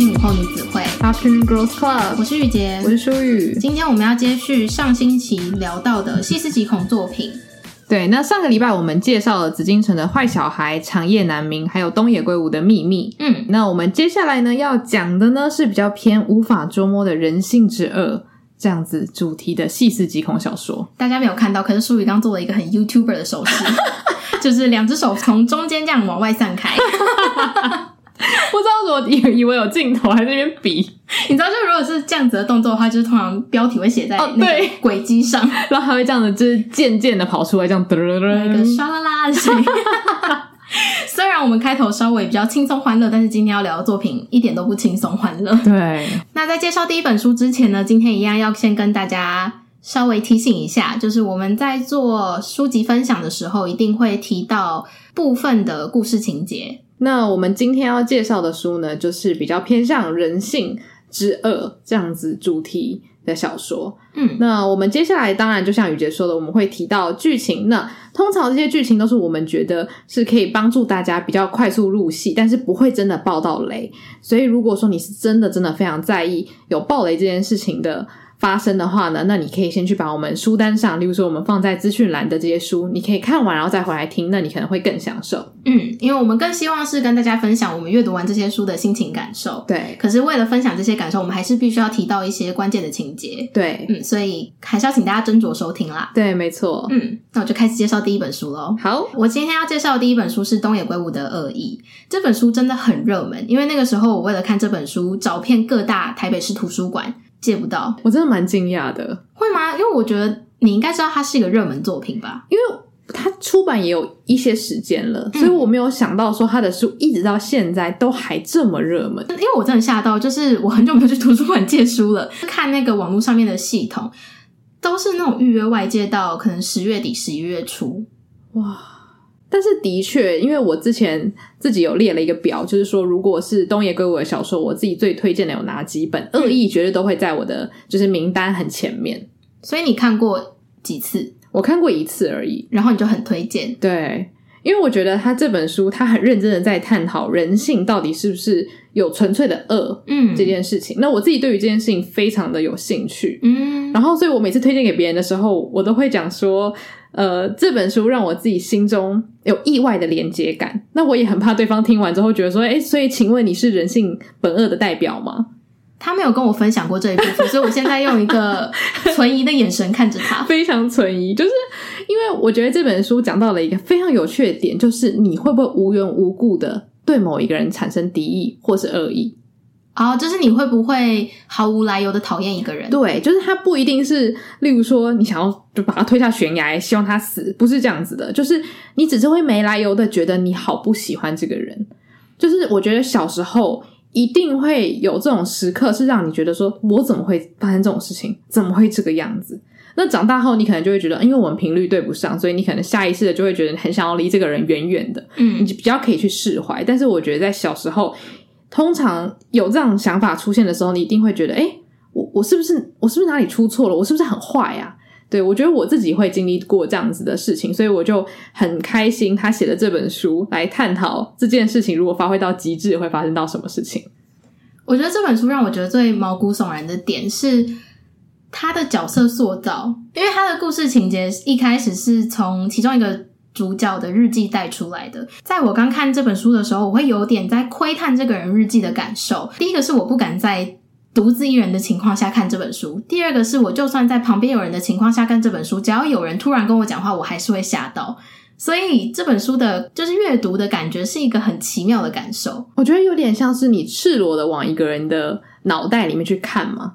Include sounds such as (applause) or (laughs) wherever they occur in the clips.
听午后女子会 Afternoon Girls Club，我是玉洁，我是舒雨。今天我们要接续上星期聊到的细思极恐作品。对，那上个礼拜我们介绍了紫禁城的坏小孩、长夜难明，还有东野圭吾的秘密。嗯，那我们接下来呢要讲的呢是比较偏无法捉摸的人性之恶这样子主题的细思极恐小说。大家没有看到，可是舒雨刚做了一个很 YouTuber 的手势，(laughs) 就是两只手从中间这样往外散开。(laughs) 不知道怎么以以为有镜头，还在那边比。你知道，就如果是这样子的动作的话，就是通常标题会写在那个轨迹上，哦、(laughs) 然后还会这样子，就是渐渐的跑出来，这样噔噔噔，一个唰啦啦的声音。(laughs) 虽然我们开头稍微比较轻松欢乐，但是今天要聊的作品一点都不轻松欢乐。对。那在介绍第一本书之前呢，今天一样要先跟大家稍微提醒一下，就是我们在做书籍分享的时候，一定会提到部分的故事情节。那我们今天要介绍的书呢，就是比较偏向人性之恶这样子主题的小说。嗯，那我们接下来当然就像雨杰说的，我们会提到剧情。那通常这些剧情都是我们觉得是可以帮助大家比较快速入戏，但是不会真的爆到雷。所以如果说你是真的真的非常在意有爆雷这件事情的发生的话呢，那你可以先去把我们书单上，例如说我们放在资讯栏的这些书，你可以看完然后再回来听，那你可能会更享受。嗯，因为我们更希望是跟大家分享我们阅读完这些书的心情感受。对，可是为了分享这些感受，我们还是必须要提到一些关键的情节。对，嗯，所以还是要请大家斟酌收听啦。对，没错。嗯，那我就开始介绍第一本书喽。好，我今天要介绍的第一本书是东野圭吾的《恶意》。这本书真的很热门，因为那个时候我为了看这本书，找遍各大台北市图书馆。借不到，我真的蛮惊讶的。会吗？因为我觉得你应该知道它是一个热门作品吧？因为它出版也有一些时间了，嗯，所以我没有想到说他的书一直到现在都还这么热门。因为我真的吓到，就是我很久没有去图书馆借书了，(laughs) 看那个网络上面的系统，都是那种预约外借到可能十月底、十一月初，哇！但是的确，因为我之前自己有列了一个表，就是说，如果是东野圭吾的小说，我自己最推荐的有哪几本，《恶意》绝对都会在我的就是名单很前面。所以你看过几次？我看过一次而已，然后你就很推荐。对，因为我觉得他这本书，他很认真的在探讨人性到底是不是有纯粹的恶，嗯，这件事情。那我自己对于这件事情非常的有兴趣，嗯，然后所以我每次推荐给别人的时候，我都会讲说。呃，这本书让我自己心中有意外的连接感。那我也很怕对方听完之后觉得说，哎，所以请问你是人性本恶的代表吗？他没有跟我分享过这一部分，所以我现在用一个 (laughs) 存疑的眼神看着他，非常存疑。就是因为我觉得这本书讲到了一个非常有趣的点，就是你会不会无缘无故的对某一个人产生敌意或是恶意？哦，就是你会不会毫无来由的讨厌一个人？对，就是他不一定是，例如说你想要就把他推下悬崖，希望他死，不是这样子的。就是你只是会没来由的觉得你好不喜欢这个人。就是我觉得小时候一定会有这种时刻，是让你觉得说我怎么会发生这种事情？怎么会这个样子？那长大后你可能就会觉得，因为我们频率对不上，所以你可能下意识的就会觉得很想要离这个人远远的。嗯，你就比较可以去释怀。但是我觉得在小时候。通常有这样想法出现的时候，你一定会觉得，诶，我我是不是我是不是哪里出错了？我是不是很坏呀？对，我觉得我自己会经历过这样子的事情，所以我就很开心，他写的这本书来探讨这件事情，如果发挥到极致会发生到什么事情。我觉得这本书让我觉得最毛骨悚然的点是他的角色塑造，因为他的故事情节一开始是从其中一个。主角的日记带出来的，在我刚看这本书的时候，我会有点在窥探这个人日记的感受。第一个是我不敢在独自一人的情况下看这本书；第二个是我就算在旁边有人的情况下看这本书，只要有人突然跟我讲话，我还是会吓到。所以这本书的就是阅读的感觉是一个很奇妙的感受。我觉得有点像是你赤裸的往一个人的脑袋里面去看嘛。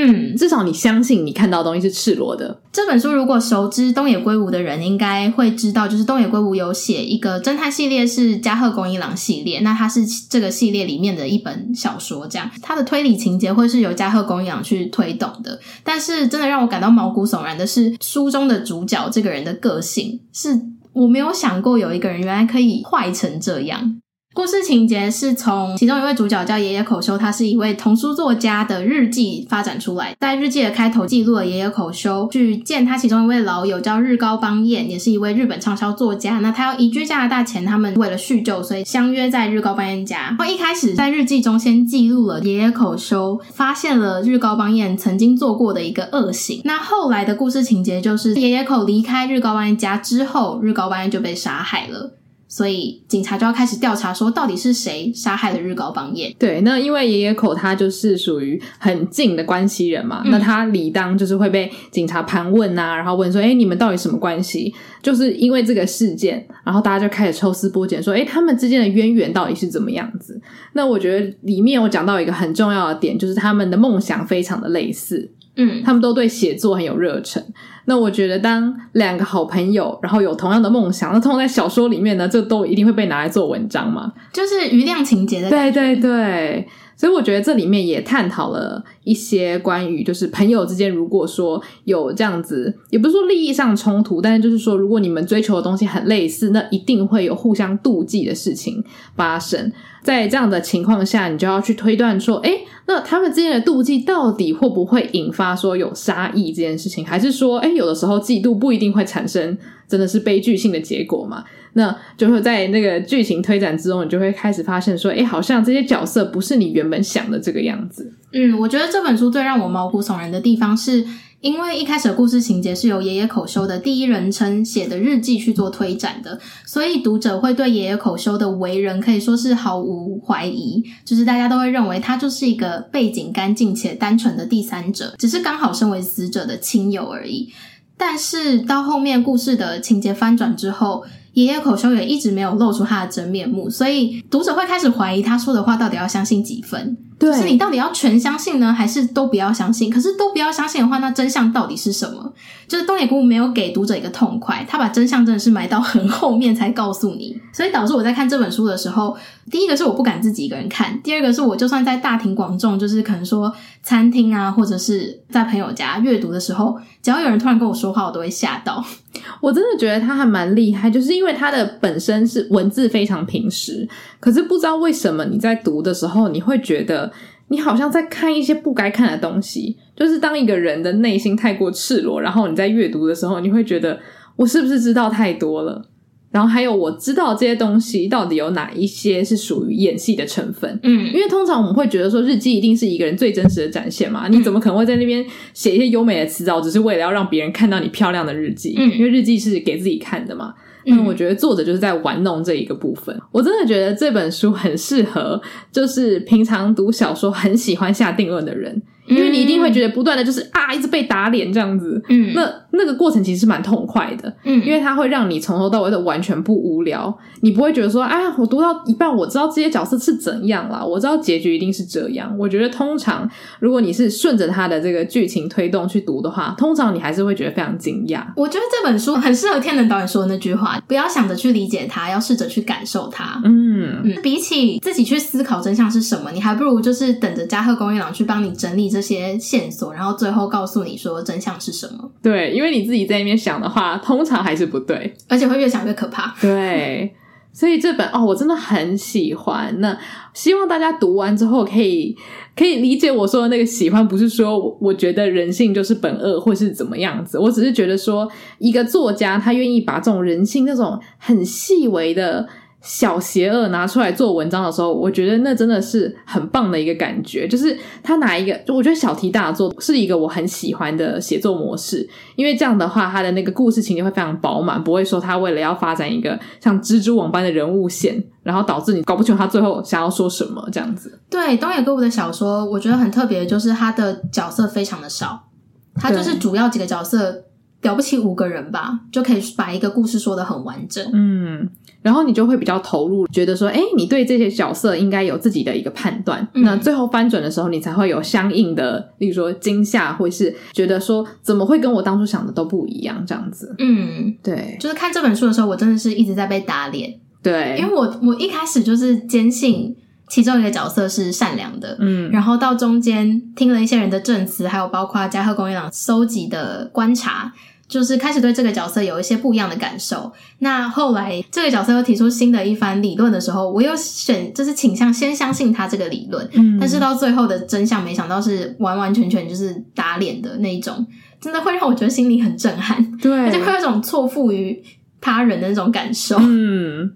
嗯，至少你相信你看到的东西是赤裸的。这本书如果熟知东野圭吾的人，应该会知道，就是东野圭吾有写一个侦探系列是加贺恭一郎系列，那它是这个系列里面的一本小说，这样它的推理情节会是由加贺恭一郎去推动的。但是真的让我感到毛骨悚然的是，书中的主角这个人的个性，是我没有想过有一个人原来可以坏成这样。故事情节是从其中一位主角叫爷爷口修，他是一位童书作家的日记发展出来。在日记的开头记录了爷爷口修去见他其中一位老友叫日高邦彦，也是一位日本畅销作家。那他要移居加拿大前，他们为了叙旧，所以相约在日高邦彦家。然后一开始在日记中先记录了爷爷口修发现了日高邦彦曾经做过的一个恶行。那后来的故事情节就是爷爷口离开日高邦彦家之后，日高邦彦就被杀害了。所以警察就要开始调查，说到底是谁杀害了日高邦彦？对，那因为爷爷口他就是属于很近的关系人嘛，嗯、那他理当就是会被警察盘问啊，然后问说：“哎，你们到底什么关系？”就是因为这个事件，然后大家就开始抽丝剥茧，说：“哎，他们之间的渊源到底是怎么样子？”那我觉得里面我讲到一个很重要的点，就是他们的梦想非常的类似。嗯，他们都对写作很有热忱。那我觉得，当两个好朋友，然后有同样的梦想，那通常在小说里面呢，这都一定会被拿来做文章嘛，就是余量情节的。对对对，所以我觉得这里面也探讨了一些关于，就是朋友之间，如果说有这样子，也不是说利益上冲突，但是就是说，如果你们追求的东西很类似，那一定会有互相妒忌的事情发生。在这样的情况下，你就要去推断说，诶那他们之间的妒忌到底会不会引发说有杀意这件事情？还是说，诶有的时候嫉妒不一定会产生真的是悲剧性的结果嘛？那就会在那个剧情推展之中，你就会开始发现说，诶好像这些角色不是你原本想的这个样子。嗯，我觉得这这本书最让我毛骨悚然的地方是。因为一开始故事情节是由爷爷口修的第一人称写的日记去做推展的，所以读者会对爷爷口修的为人可以说是毫无怀疑，就是大家都会认为他就是一个背景干净且单纯的第三者，只是刚好身为死者的亲友而已。但是到后面故事的情节翻转之后，爷爷口修也一直没有露出他的真面目，所以读者会开始怀疑他说的话到底要相信几分。对，就是你到底要全相信呢，还是都不要相信？可是都不要相信的话，那真相到底是什么？就是东野圭吾没有给读者一个痛快，他把真相真的是埋到很后面才告诉你，所以导致我在看这本书的时候，第一个是我不敢自己一个人看，第二个是我就算在大庭广众，就是可能说餐厅啊，或者是在朋友家阅读的时候，只要有人突然跟我说话，我都会吓到。(laughs) 我真的觉得他还蛮厉害，就是因为他的本身是文字非常平实，可是不知道为什么你在读的时候，你会觉得你好像在看一些不该看的东西。就是当一个人的内心太过赤裸，然后你在阅读的时候，你会觉得我是不是知道太多了？然后还有，我知道这些东西到底有哪一些是属于演戏的成分？嗯，因为通常我们会觉得说日记一定是一个人最真实的展现嘛，你怎么可能会在那边写一些优美的词藻，只是为了要让别人看到你漂亮的日记？嗯，因为日记是给自己看的嘛。嗯，我觉得作者就是在玩弄这一个部分。我真的觉得这本书很适合，就是平常读小说很喜欢下定论的人。因为你一定会觉得不断的就是啊，一直被打脸这样子，嗯，那那个过程其实是蛮痛快的，嗯，因为它会让你从头到尾都完全不无聊，你不会觉得说，哎，我读到一半，我知道这些角色是怎样啦，我知道结局一定是这样。我觉得通常如果你是顺着它的这个剧情推动去读的话，通常你还是会觉得非常惊讶。我觉得这本书很适合天能导演说的那句话：不要想着去理解它，要试着去感受它。嗯嗯，比起自己去思考真相是什么，你还不如就是等着加贺恭一郎去帮你整理这。这些线索，然后最后告诉你说真相是什么？对，因为你自己在那边想的话，通常还是不对，而且会越想越可怕。对，所以这本哦，我真的很喜欢。那希望大家读完之后，可以可以理解我说的那个喜欢，不是说我觉得人性就是本恶，或是怎么样子。我只是觉得说，一个作家他愿意把这种人性那种很细微的。小邪恶拿出来做文章的时候，我觉得那真的是很棒的一个感觉。就是他拿一个，就我觉得小题大做是一个我很喜欢的写作模式，因为这样的话，他的那个故事情节会非常饱满，不会说他为了要发展一个像蜘蛛网般的人物线，然后导致你搞不清楚他最后想要说什么这样子。对，东野圭吾的小说，我觉得很特别，就是他的角色非常的少，他就是主要几个角色。了不起五个人吧，就可以把一个故事说的很完整。嗯，然后你就会比较投入，觉得说，哎，你对这些角色应该有自己的一个判断。嗯、那最后翻转的时候，你才会有相应的，例如说惊吓，或是觉得说，怎么会跟我当初想的都不一样这样子。嗯，对，就是看这本书的时候，我真的是一直在被打脸。对，因为我我一开始就是坚信。其中一个角色是善良的，嗯，然后到中间听了一些人的证词，还有包括加贺恭一郎搜集的观察，就是开始对这个角色有一些不一样的感受。那后来这个角色又提出新的一番理论的时候，我又选就是倾向先相信他这个理论。嗯，但是到最后的真相，没想到是完完全全就是打脸的那一种，真的会让我觉得心里很震撼。对，而且会有一种错付于他人的那种感受。嗯，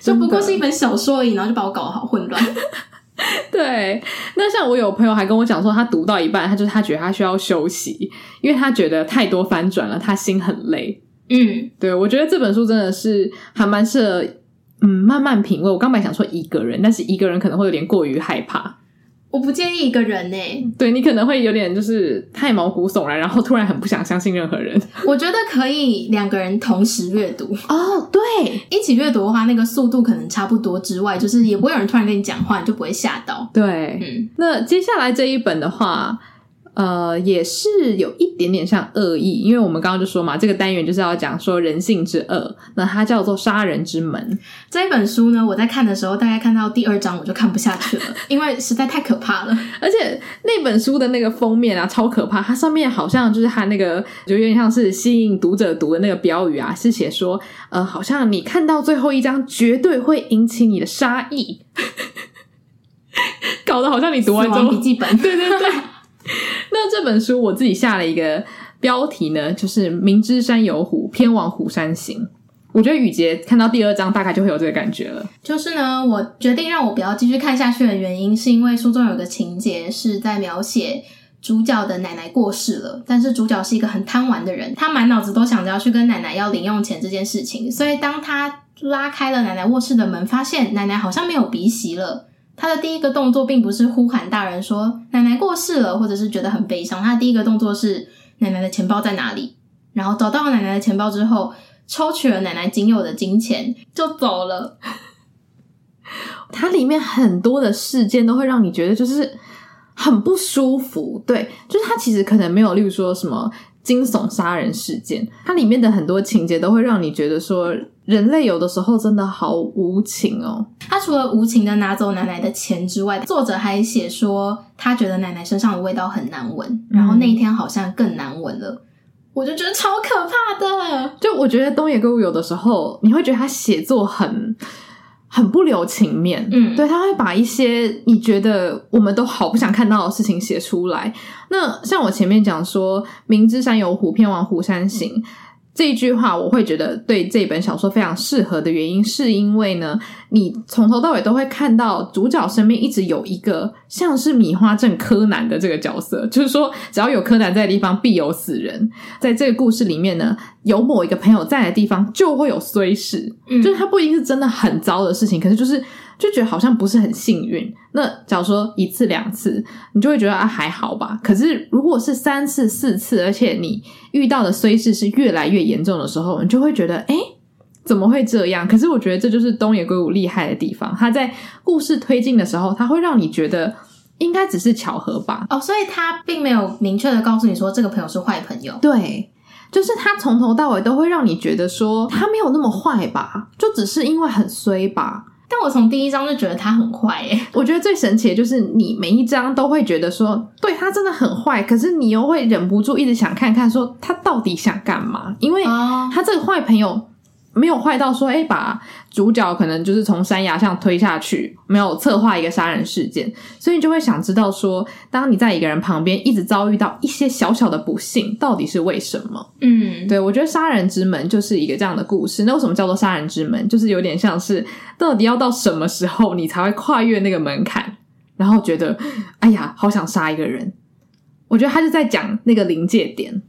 就不过是一本小说而已，然后就把我搞得好混乱。(laughs) 对，那像我有朋友还跟我讲说，他读到一半，他就是他觉得他需要休息，因为他觉得太多翻转了，他心很累。嗯，对，我觉得这本书真的是还蛮适合，嗯，慢慢品味。我刚本来想说一个人，但是一个人可能会有点过于害怕。我不建议一个人呢、欸，对，你可能会有点就是太毛骨悚然，然后突然很不想相信任何人。我觉得可以两个人同时阅读哦，对，一起阅读的话，那个速度可能差不多之外，就是也不会有人突然跟你讲话，你就不会吓到。对，嗯，那接下来这一本的话。呃，也是有一点点像恶意，因为我们刚刚就说嘛，这个单元就是要讲说人性之恶，那它叫做杀人之门。这一本书呢，我在看的时候，大概看到第二章我就看不下去了，因为实在太可怕了。而且那本书的那个封面啊，超可怕，它上面好像就是它那个，就有点像是吸引读者读的那个标语啊，是写说，呃，好像你看到最后一章，绝对会引起你的杀意，(laughs) 搞得好像你读完之后笔记本，对 (laughs) 对对。(laughs) 那这本书我自己下了一个标题呢，就是“明知山有虎，偏往虎山行”。我觉得雨洁看到第二章，大概就会有这个感觉了。就是呢，我决定让我不要继续看下去的原因，是因为书中有个情节是在描写主角的奶奶过世了，但是主角是一个很贪玩的人，他满脑子都想着要去跟奶奶要零用钱这件事情。所以当他拉开了奶奶卧室的门，发现奶奶好像没有鼻息了。他的第一个动作并不是呼喊大人说奶奶过世了，或者是觉得很悲伤。他的第一个动作是奶奶的钱包在哪里？然后找到奶奶的钱包之后，抽取了奶奶仅有的金钱就走了。(laughs) 它里面很多的事件都会让你觉得就是很不舒服。对，就是它其实可能没有，例如说什么惊悚杀人事件，它里面的很多情节都会让你觉得说。人类有的时候真的好无情哦。他除了无情的拿走奶奶的钱之外，作者还写说他觉得奶奶身上的味道很难闻，嗯、然后那一天好像更难闻了。我就觉得超可怕的。就我觉得东野圭吾有的时候，你会觉得他写作很很不留情面。嗯，对，他会把一些你觉得我们都好不想看到的事情写出来。那像我前面讲说，明知山有虎，偏往虎山行。嗯这一句话，我会觉得对这本小说非常适合的原因，是因为呢，你从头到尾都会看到主角身边一直有一个像是米花镇柯南的这个角色，就是说，只要有柯南在的地方，必有死人。在这个故事里面呢，有某一个朋友在的地方，就会有衰事，嗯，就是他不一定是真的很糟的事情，可是就是。就觉得好像不是很幸运。那假如说一次两次，你就会觉得啊还好吧。可是如果是三次四次，而且你遇到的衰事是越来越严重的时候，你就会觉得诶，怎么会这样？可是我觉得这就是东野圭吾厉害的地方。他在故事推进的时候，他会让你觉得应该只是巧合吧。哦，所以他并没有明确的告诉你说这个朋友是坏朋友。对，就是他从头到尾都会让你觉得说他没有那么坏吧，就只是因为很衰吧。但我从第一章就觉得他很坏诶，我觉得最神奇的就是你每一章都会觉得说，对，他真的很坏，可是你又会忍不住一直想看看说他到底想干嘛，因为他这个坏朋友。没有坏到说，哎，把主角可能就是从山崖上推下去，没有策划一个杀人事件，所以你就会想知道说，当你在一个人旁边一直遭遇到一些小小的不幸，到底是为什么？嗯，对，我觉得杀人之门就是一个这样的故事。那为什么叫做杀人之门？就是有点像是到底要到什么时候你才会跨越那个门槛，然后觉得，哎呀，好想杀一个人。我觉得他是在讲那个临界点，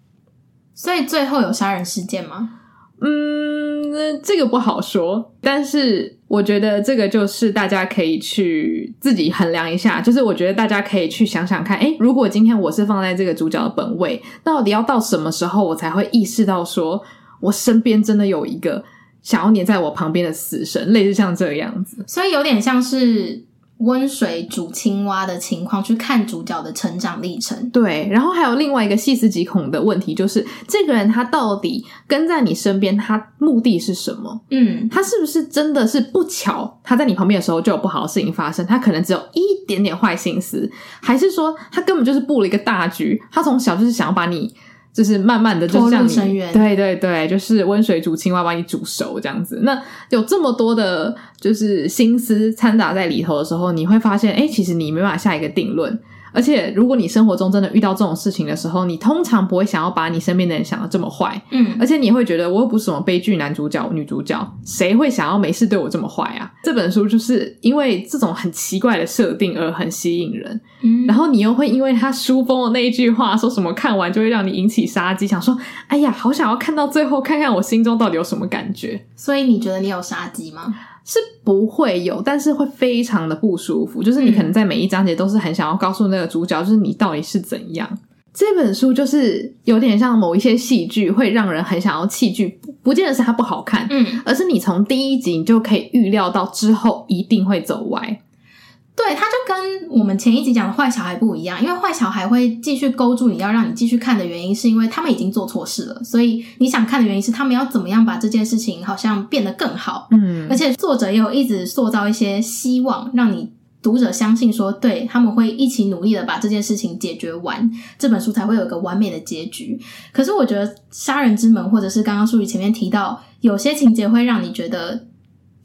所以最后有杀人事件吗？嗯，这个不好说，但是我觉得这个就是大家可以去自己衡量一下。就是我觉得大家可以去想想看，诶，如果今天我是放在这个主角的本位，到底要到什么时候我才会意识到说，我身边真的有一个想要黏在我旁边的死神，类似像这个样子。所以有点像是。温水煮青蛙的情况去看主角的成长历程，对。然后还有另外一个细思极恐的问题，就是这个人他到底跟在你身边，他目的是什么？嗯，他是不是真的是不巧，他在你旁边的时候就有不好的事情发生？他可能只有一点点坏心思，还是说他根本就是布了一个大局？他从小就是想要把你就是慢慢的就像你对对对，就是温水煮青蛙把你煮熟这样子。那有这么多的，就是心思掺杂在里头的时候，你会发现，哎，其实你没办法下一个定论。而且，如果你生活中真的遇到这种事情的时候，你通常不会想要把你身边的人想的这么坏，嗯，而且你会觉得我又不是什么悲剧男主角、女主角，谁会想要没事对我这么坏啊？这本书就是因为这种很奇怪的设定而很吸引人，嗯，然后你又会因为他书封的那一句话，说什么看完就会让你引起杀机，想说，哎呀，好想要看到最后，看看我心中到底有什么感觉。所以你觉得你有杀机吗？是不会有，但是会非常的不舒服。就是你可能在每一章节都是很想要告诉那个主角，就是你到底是怎样。这本书就是有点像某一些戏剧，会让人很想要弃剧。不见得是它不好看，嗯，而是你从第一集你就可以预料到之后一定会走歪。对，他就跟我们前一集讲的坏小孩不一样，因为坏小孩会继续勾住你要让你继续看的原因，是因为他们已经做错事了，所以你想看的原因是他们要怎么样把这件事情好像变得更好。嗯，而且作者也有一直塑造一些希望，让你读者相信说，对，他们会一起努力的把这件事情解决完，这本书才会有一个完美的结局。可是我觉得《杀人之门》或者是刚刚书里前面提到，有些情节会让你觉得。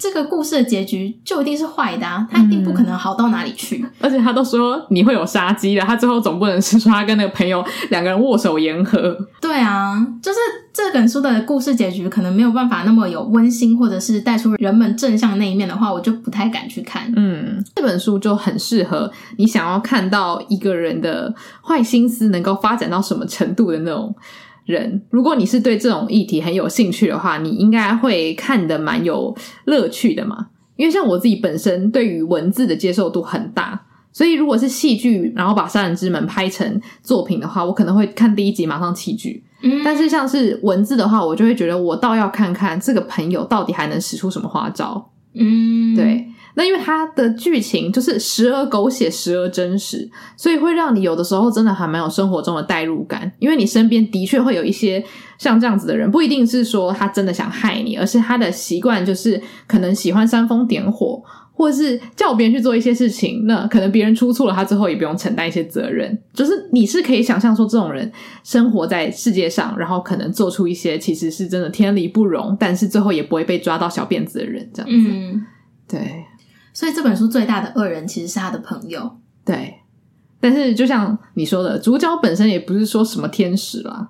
这个故事的结局就一定是坏的啊，他一定不可能好到哪里去。嗯、而且他都说你会有杀机的，他最后总不能是说他跟那个朋友两个人握手言和。对啊，就是这本书的故事结局可能没有办法那么有温馨，或者是带出人们正向那一面的话，我就不太敢去看。嗯，这本书就很适合你想要看到一个人的坏心思能够发展到什么程度的那种。人，如果你是对这种议题很有兴趣的话，你应该会看的蛮有乐趣的嘛。因为像我自己本身对于文字的接受度很大，所以如果是戏剧，然后把《杀人之门》拍成作品的话，我可能会看第一集马上弃剧。嗯，但是像是文字的话，我就会觉得我倒要看看这个朋友到底还能使出什么花招。嗯，对。那因为它的剧情就是时而狗血，时而真实，所以会让你有的时候真的还蛮有生活中的代入感。因为你身边的确会有一些像这样子的人，不一定是说他真的想害你，而是他的习惯就是可能喜欢煽风点火，或者是叫别人去做一些事情。那可能别人出错了，他之后也不用承担一些责任。就是你是可以想象说，这种人生活在世界上，然后可能做出一些其实是真的天理不容，但是最后也不会被抓到小辫子的人，这样子。对。所以这本书最大的恶人其实是他的朋友，对。但是就像你说的，主角本身也不是说什么天使啦。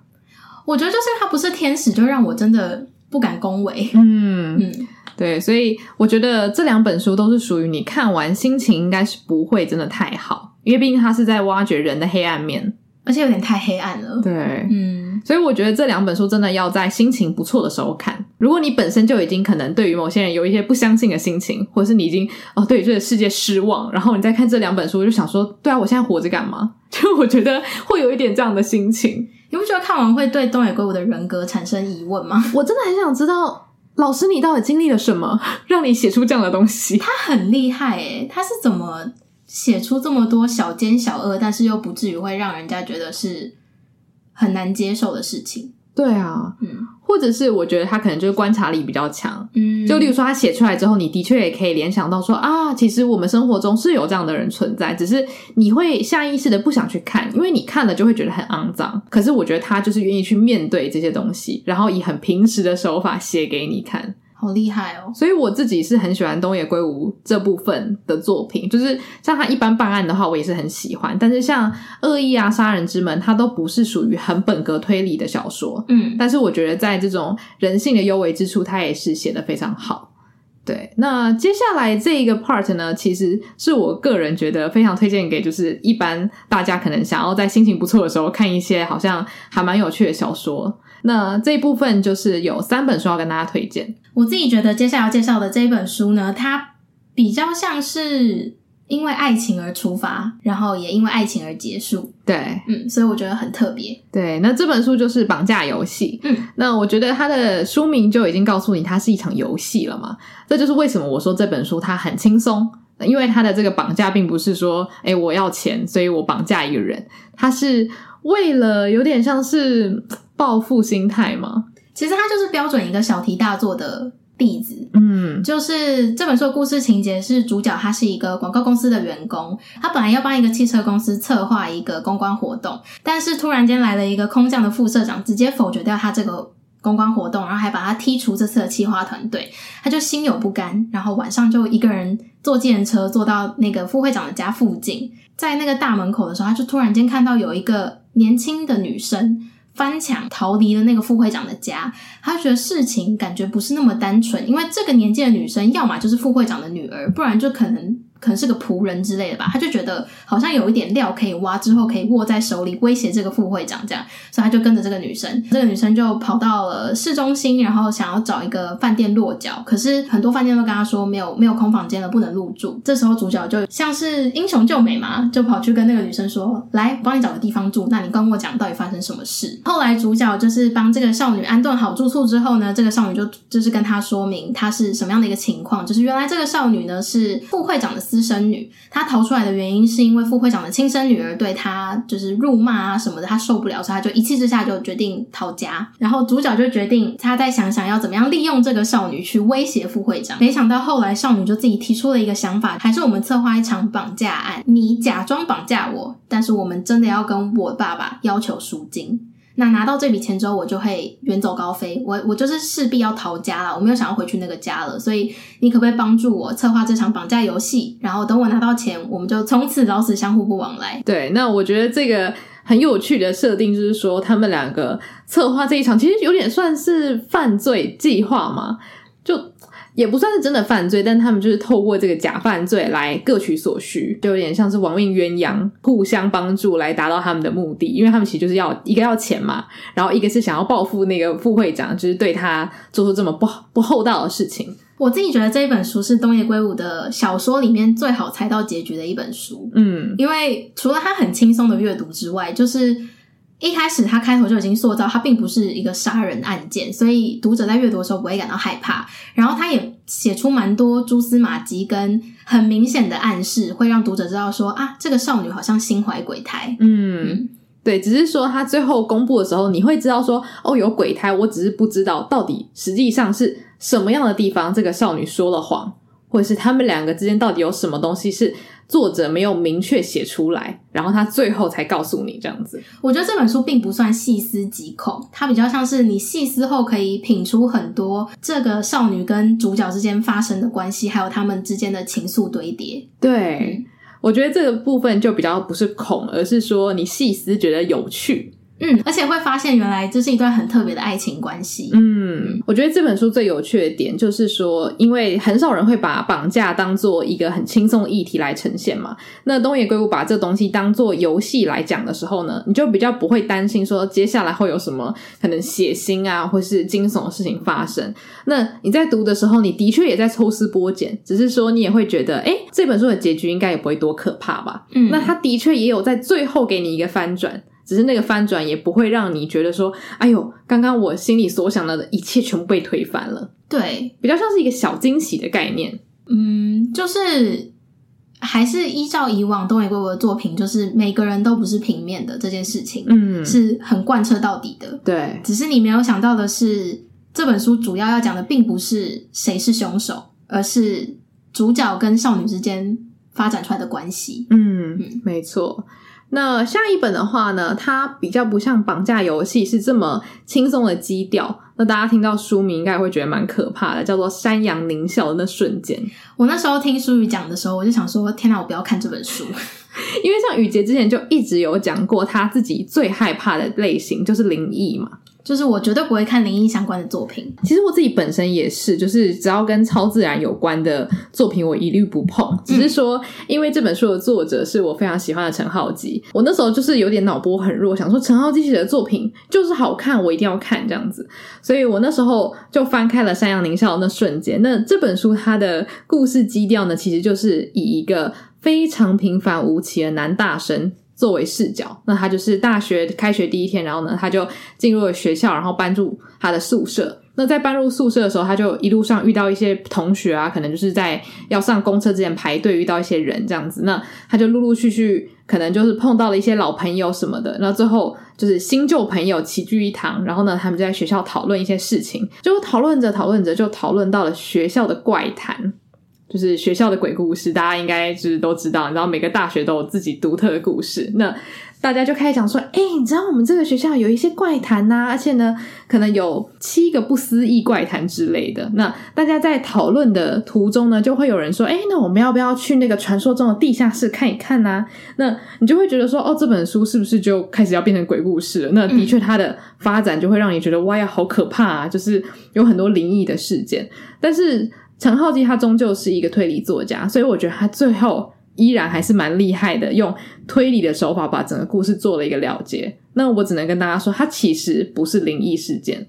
我觉得就是他不是天使，就让我真的不敢恭维。嗯嗯，对。所以我觉得这两本书都是属于你看完心情应该是不会真的太好，因为毕竟他是在挖掘人的黑暗面。而且有点太黑暗了，对，嗯，所以我觉得这两本书真的要在心情不错的时候看。如果你本身就已经可能对于某些人有一些不相信的心情，或者是你已经哦对于这个世界失望，然后你再看这两本书，就想说，对啊，我现在活着干嘛？(laughs) 就我觉得会有一点这样的心情。你不觉得看完会对东野圭吾的人格产生疑问吗？(laughs) 我真的很想知道，老师你到底经历了什么，(laughs) 让你写出这样的东西？他很厉害诶，他是怎么？写出这么多小奸小恶，但是又不至于会让人家觉得是很难接受的事情。对啊，嗯，或者是我觉得他可能就是观察力比较强，嗯，就例如说他写出来之后，你的确也可以联想到说啊，其实我们生活中是有这样的人存在，只是你会下意识的不想去看，因为你看了就会觉得很肮脏。可是我觉得他就是愿意去面对这些东西，然后以很平实的手法写给你看。好厉害哦！所以我自己是很喜欢东野圭吾这部分的作品，就是像他一般办案的话，我也是很喜欢。但是像《恶意》啊、《杀人之门》，它都不是属于很本格推理的小说。嗯，但是我觉得在这种人性的幽微之处，他也是写的非常好。对，那接下来这一个 part 呢，其实是我个人觉得非常推荐给，就是一般大家可能想要在心情不错的时候看一些好像还蛮有趣的小说。那这一部分就是有三本书要跟大家推荐。我自己觉得接下来要介绍的这一本书呢，它比较像是因为爱情而出发，然后也因为爱情而结束。对，嗯，所以我觉得很特别。对，那这本书就是《绑架游戏》。嗯，那我觉得它的书名就已经告诉你，它是一场游戏了嘛。这就是为什么我说这本书它很轻松，因为它的这个绑架并不是说，诶，我要钱，所以我绑架一个人，它是为了有点像是报复心态嘛。其实它就是标准一个小题大做的例子。嗯，就是这本书的故事情节是主角他是一个广告公司的员工，他本来要帮一个汽车公司策划一个公关活动，但是突然间来了一个空降的副社长，直接否决掉他这个公关活动，然后还把他踢出这次的企划团队，他就心有不甘，然后晚上就一个人坐计程车坐到那个副会长的家附近，在那个大门口的时候，他就突然间看到有一个年轻的女生。翻墙逃离了那个副会长的家，他觉得事情感觉不是那么单纯，因为这个年纪的女生，要么就是副会长的女儿，不然就可能。可能是个仆人之类的吧，他就觉得好像有一点料可以挖，之后可以握在手里威胁这个副会长这样，所以他就跟着这个女生，这个女生就跑到了市中心，然后想要找一个饭店落脚，可是很多饭店都跟他说没有没有空房间了，不能入住。这时候主角就像是英雄救美嘛，就跑去跟那个女生说：“来，我帮你找个地方住，那你跟我讲到底发生什么事。”后来主角就是帮这个少女安顿好住宿之后呢，这个少女就就是跟他说明她是什么样的一个情况，就是原来这个少女呢是副会长的。私生女，她逃出来的原因是因为副会长的亲生女儿对她就是辱骂啊什么的，她受不了，所以她就一气之下就决定逃家。然后主角就决定，他再想想要怎么样利用这个少女去威胁副会长。没想到后来少女就自己提出了一个想法，还是我们策划一场绑架案，你假装绑架我，但是我们真的要跟我爸爸要求赎金。那拿到这笔钱之后，我就会远走高飞。我我就是势必要逃家了，我没有想要回去那个家了。所以你可不可以帮助我策划这场绑架游戏？然后等我拿到钱，我们就从此老死相互不往来。对，那我觉得这个很有趣的设定就是说，他们两个策划这一场，其实有点算是犯罪计划嘛，也不算是真的犯罪，但他们就是透过这个假犯罪来各取所需，就有点像是亡命鸳鸯，互相帮助来达到他们的目的。因为他们其实就是要一个要钱嘛，然后一个是想要报复那个副会长，就是对他做出这么不不厚道的事情。我自己觉得这一本书是东野圭吾的小说里面最好猜到结局的一本书。嗯，因为除了它很轻松的阅读之外，就是。一开始他开头就已经塑造，他并不是一个杀人案件，所以读者在阅读的时候不会感到害怕。然后他也写出蛮多蛛丝马迹跟很明显的暗示，会让读者知道说啊，这个少女好像心怀鬼胎。嗯，对，只是说他最后公布的时候，你会知道说哦，有鬼胎，我只是不知道到底实际上是什么样的地方，这个少女说了谎，或者是他们两个之间到底有什么东西是。作者没有明确写出来，然后他最后才告诉你这样子。我觉得这本书并不算细思极恐，它比较像是你细思后可以品出很多这个少女跟主角之间发生的关系，还有他们之间的情愫堆叠。对，嗯，我觉得这个部分就比较不是恐，而是说你细思觉得有趣。嗯，而且会发现原来这是一段很特别的爱情关系。嗯，我觉得这本书最有趣的点就是说，因为很少人会把绑架当做一个很轻松的议题来呈现嘛。那东野圭吾把这东西当做游戏来讲的时候呢，你就比较不会担心说接下来会有什么可能血腥啊或是惊悚的事情发生。那你在读的时候，你的确也在抽丝剥茧，只是说你也会觉得，诶，这本书的结局应该也不会多可怕吧？嗯，那他的确也有在最后给你一个翻转。只是那个翻转也不会让你觉得说，哎呦，刚刚我心里所想到的一切全部被推翻了。对，比较像是一个小惊喜的概念。嗯，就是还是依照以往东野圭吾的作品，就是每个人都不是平面的这件事情，嗯，是很贯彻到底的。对，只是你没有想到的是，这本书主要要讲的并不是谁是凶手，而是主角跟少女之间发展出来的关系。嗯，嗯，没错。那下一本的话呢，它比较不像绑架游戏是这么轻松的基调。那大家听到书名应该会觉得蛮可怕的，叫做《山羊狞笑的那瞬间》。我那时候听书宇讲的时候，我就想说：天哪，我不要看这本书，(laughs) 因为像雨杰之前就一直有讲过，他自己最害怕的类型就是灵异嘛。就是我绝对不会看灵异相关的作品。其实我自己本身也是，就是只要跟超自然有关的作品，我一律不碰。只是说，因为这本书的作者是我非常喜欢的陈浩基，我那时候就是有点脑波很弱，想说陈浩基写的作品就是好看，我一定要看这样子。所以我那时候就翻开了《山羊獰笑的那瞬间》。那这本书它的故事基调呢，其实就是以一个非常平凡无奇的男大生。作为视角。那他就是大学开学第一天，然后呢，他就进入了学校，然后搬入他的宿舍。那在搬入宿舍的时候，他就一路上遇到一些同学啊，可能就是在要上公车之前排队遇到一些人这样子。那他就陆陆续续可能就是碰到了一些老朋友什么的。那最后就是新旧朋友齐聚一堂，然后呢，他们就在学校讨论一些事情，就讨论着讨论着就讨论到了学校的怪谈，就是学校的鬼故事。大家应该就是都知道，然后每个大学都有自己独特的故事。那大家就开始讲说，哎、你知道我们这个学校有一些怪谈呐、而且呢，可能有七个不思议怪谈之类的。那大家在讨论的途中呢，就会有人说，哎、那我们要不要去那个传说中的地下室看一看呢、啊？那你就会觉得说，哦，这本书是不是就开始要变成鬼故事了？那的确，它的发展就会让你觉得，哇呀，好可怕啊！就是有很多灵异的事件。但是陈浩基他终究是一个推理作家，所以我觉得他最后。依然还是蛮厉害的，用推理的手法把整个故事做了一个了结。那我只能跟大家说，它其实不是灵异事件。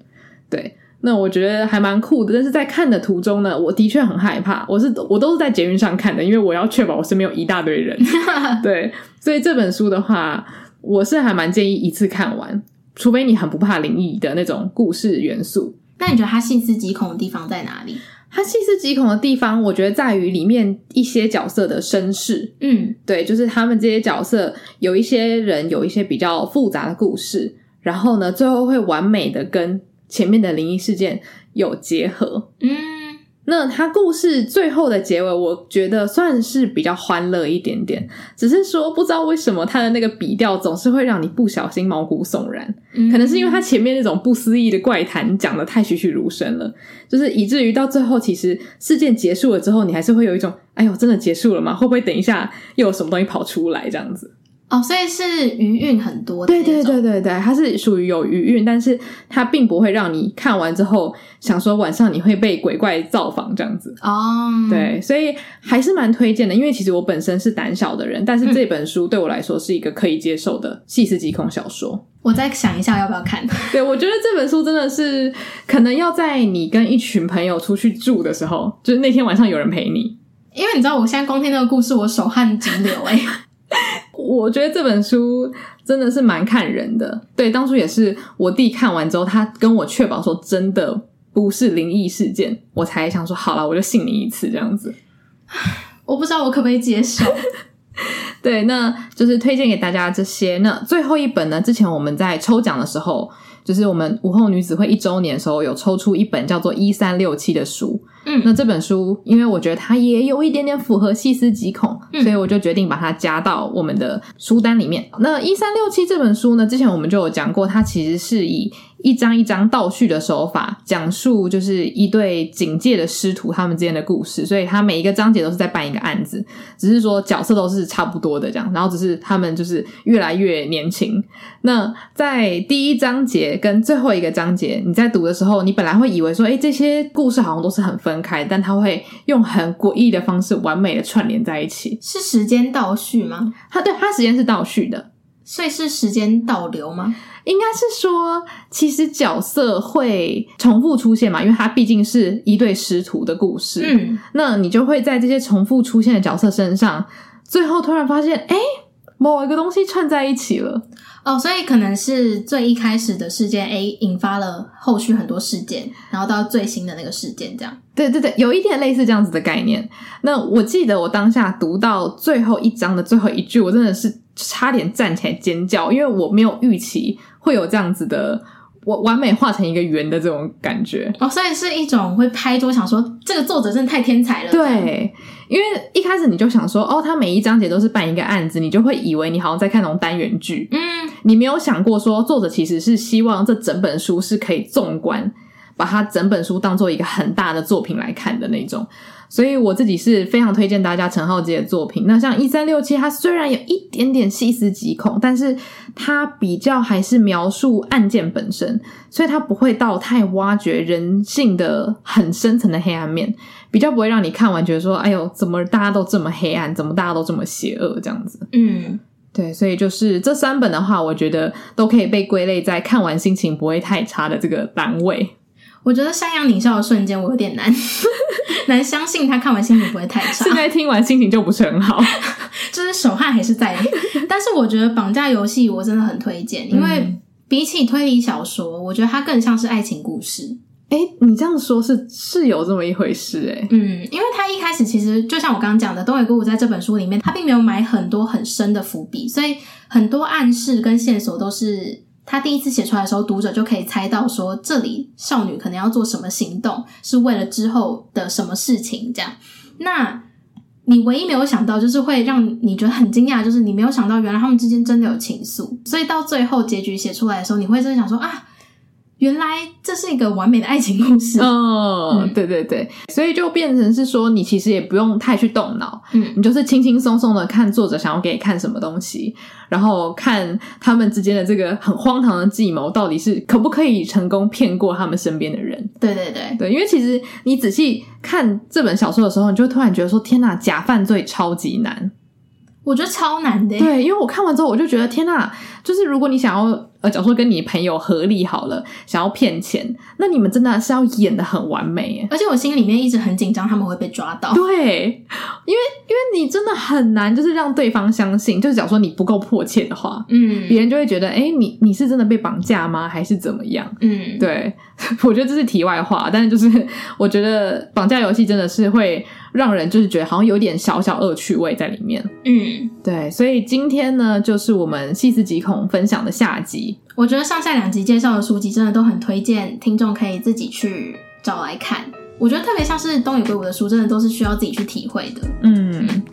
对，那我觉得还蛮酷的。但是在看的途中呢，我的确很害怕。我是我都是在捷运上看的，因为我要确保我身边有一大堆人。(laughs) 对，所以这本书的话，我是还蛮建议一次看完，除非你很不怕灵异的那种故事元素。那你觉得它细思极恐的地方在哪里？它细思极恐的地方，我觉得在于里面一些角色的身世。嗯，对，就是他们这些角色有一些人有一些比较复杂的故事，然后呢，最后会完美的跟前面的灵异事件有结合。嗯。那他故事最后的结尾，我觉得算是比较欢乐一点点。只是说，不知道为什么他的那个笔调总是会让你不小心毛骨悚然。嗯，可能是因为他前面那种不思议的怪谈讲的太栩栩如生了，就是以至于到最后，其实事件结束了之后，你还是会有一种，哎呦，真的结束了吗？会不会等一下又有什么东西跑出来这样子？哦，所以是余韵很多的。对对对对对，它是属于有余韵，但是它并不会让你看完之后想说晚上你会被鬼怪造访这样子。哦，对，所以还是蛮推荐的，因为其实我本身是胆小的人，但是这本书对我来说是一个可以接受的细思极恐小说。我再想一下要不要看。(laughs) 对，我觉得这本书真的是可能要在你跟一群朋友出去住的时候，就是那天晚上有人陪你，因为你知道我现在光听那个故事，我手汗直流哎、欸。我觉得这本书真的是蛮看人的。对，当初也是我弟看完之后，他跟我确保说真的不是灵异事件，我才想说好了，我就信你一次这样子。(laughs) 我不知道我可不可以接受。对，那就是推荐给大家这些。那最后一本呢？之前我们在抽奖的时候，就是我们午后女子会一周年的时候，有抽出一本叫做《一三六七》的书。嗯，那这本书，因为我觉得它也有一点点符合细思极恐，嗯，所以我就决定把它加到我们的书单里面。那一三六七这本书呢，之前我们就有讲过，它其实是以一张一张倒叙的手法讲述，就是一对警戒的师徒他们之间的故事。所以它每一个章节都是在办一个案子，只是说角色都是差不多的这样，然后只是他们就是越来越年轻。那在第一章节跟最后一个章节，你在读的时候，你本来会以为说，哎，这些故事好像都是很分。分开，但他会用很诡异的方式完美的串联在一起。是时间倒叙吗？他对他时间是倒叙的，所以是时间倒流吗？应该是说，其实角色会重复出现嘛，因为他毕竟是一对师徒的故事。嗯，那你就会在这些重复出现的角色身上，最后突然发现，哎，某一个东西串在一起了。哦，所以可能是最一开始的事件 A 引发了后续很多事件，然后到最新的那个事件，这样。对对对，有一点类似这样子的概念。那我记得我当下读到最后一章的最后一句，我真的是差点站起来尖叫，因为我没有预期会有这样子的。我完美画成一个圆的这种感觉哦，所以是一种会拍桌想说这个作者真的太天才了。对，因为一开始你就想说哦，他每一章节都是办一个案子，你就会以为你好像在看那种单元剧。嗯，你没有想过说作者其实是希望这整本书是可以纵观，把它整本书当做一个很大的作品来看的那种。所以我自己是非常推荐大家陈浩基的作品。那像一三六七，它虽然有一点点细思极恐，但是它比较还是描述案件本身，所以它不会到太挖掘人性的很深层的黑暗面，比较不会让你看完觉得说，哎呦，怎么大家都这么黑暗，怎么大家都这么邪恶这样子。嗯，对，所以就是这三本的话，我觉得都可以被归类在看完心情不会太差的这个单位。我觉得山羊獰笑的瞬间，我有点难 (laughs) 难相信他看完心情不会太差。(laughs) 现在听完心情就不是很好，(laughs) 就是手汗还是在。但是我觉得绑架游戏我真的很推荐，因为比起推理小说，我觉得它更像是爱情故事。哎，你这样说是是有这么一回事哎，嗯，因为他一开始其实就像我刚刚讲的，东野圭吾在这本书里面，他并没有埋很多很深的伏笔，所以很多暗示跟线索都是他第一次写出来的时候，读者就可以猜到说这里少女可能要做什么行动，是为了之后的什么事情这样。那你唯一没有想到，就是会让你觉得很惊讶，就是你没有想到原来他们之间真的有情愫，所以到最后结局写出来的时候，你会真的想说啊。原来这是一个完美的爱情故事。哦，嗯、对对对，所以就变成是说，你其实也不用太去动脑，嗯，你就是轻轻松松的看作者想要给你看什么东西，然后看他们之间的这个很荒唐的计谋到底是可不可以成功骗过他们身边的人。对对对对，因为其实你仔细看这本小说的时候，你就突然觉得说，天哪，假犯罪超级难。我觉得超难的。对，因为我看完之后，我就觉得天哪，就是如果你想要。呃，假如说跟你朋友合力好了，想要骗钱，那你们真的是要演得很完美耶。而且我心里面一直很紧张，他们会被抓到。对，因为因为你真的很难，就是让对方相信。就是假如说你不够迫切的话，嗯，别人就会觉得，哎，你你是真的被绑架吗？还是怎么样？嗯，对，(laughs) 我觉得这是题外话，但是就是我觉得绑架游戏真的是会让人就是觉得好像有点小小恶趣味在里面。嗯，对，所以今天呢，就是我们细思极恐分享的下集。我觉得上下两集介绍的书籍真的都很推荐，听众可以自己去找来看。我觉得特别像是东野圭吾的书，真的都是需要自己去体会的。嗯，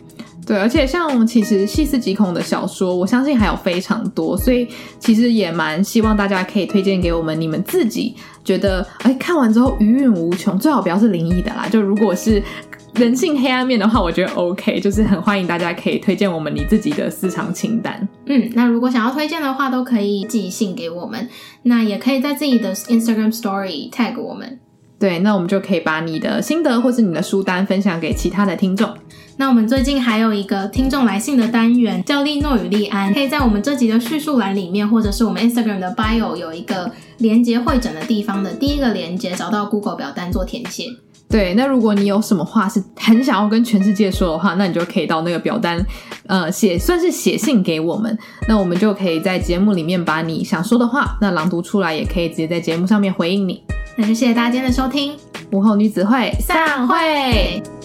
对，而且像其实细思极恐的小说，我相信还有非常多，所以其实也蛮希望大家可以推荐给我们，你们自己觉得哎看完之后余韵无穷，最好不要是灵异的啦，就如果是。人性黑暗面的话，我觉得 OK，就是很欢迎大家可以推荐我们你自己的私藏清单。嗯，那如果想要推荐的话，都可以寄信给我们，那也可以在自己的 Instagram Story tag 我们。对，那我们就可以把你的心得或是你的书单分享给其他的听众。那我们最近还有一个听众来信的单元，叫利诺与利安，可以在我们这集的叙述栏里面，或者是我们 Instagram 的 Bio 有一个连接会诊的地方的第一个连接，找到 Google 表单做填写。对，那如果你有什么话是很想要跟全世界说的话，那你就可以到那个表单，呃，写算是写信给我们，那我们就可以在节目里面把你想说的话，那朗读出来，也可以直接在节目上面回应你。那就谢谢大家今天的收听，午后女子会散会。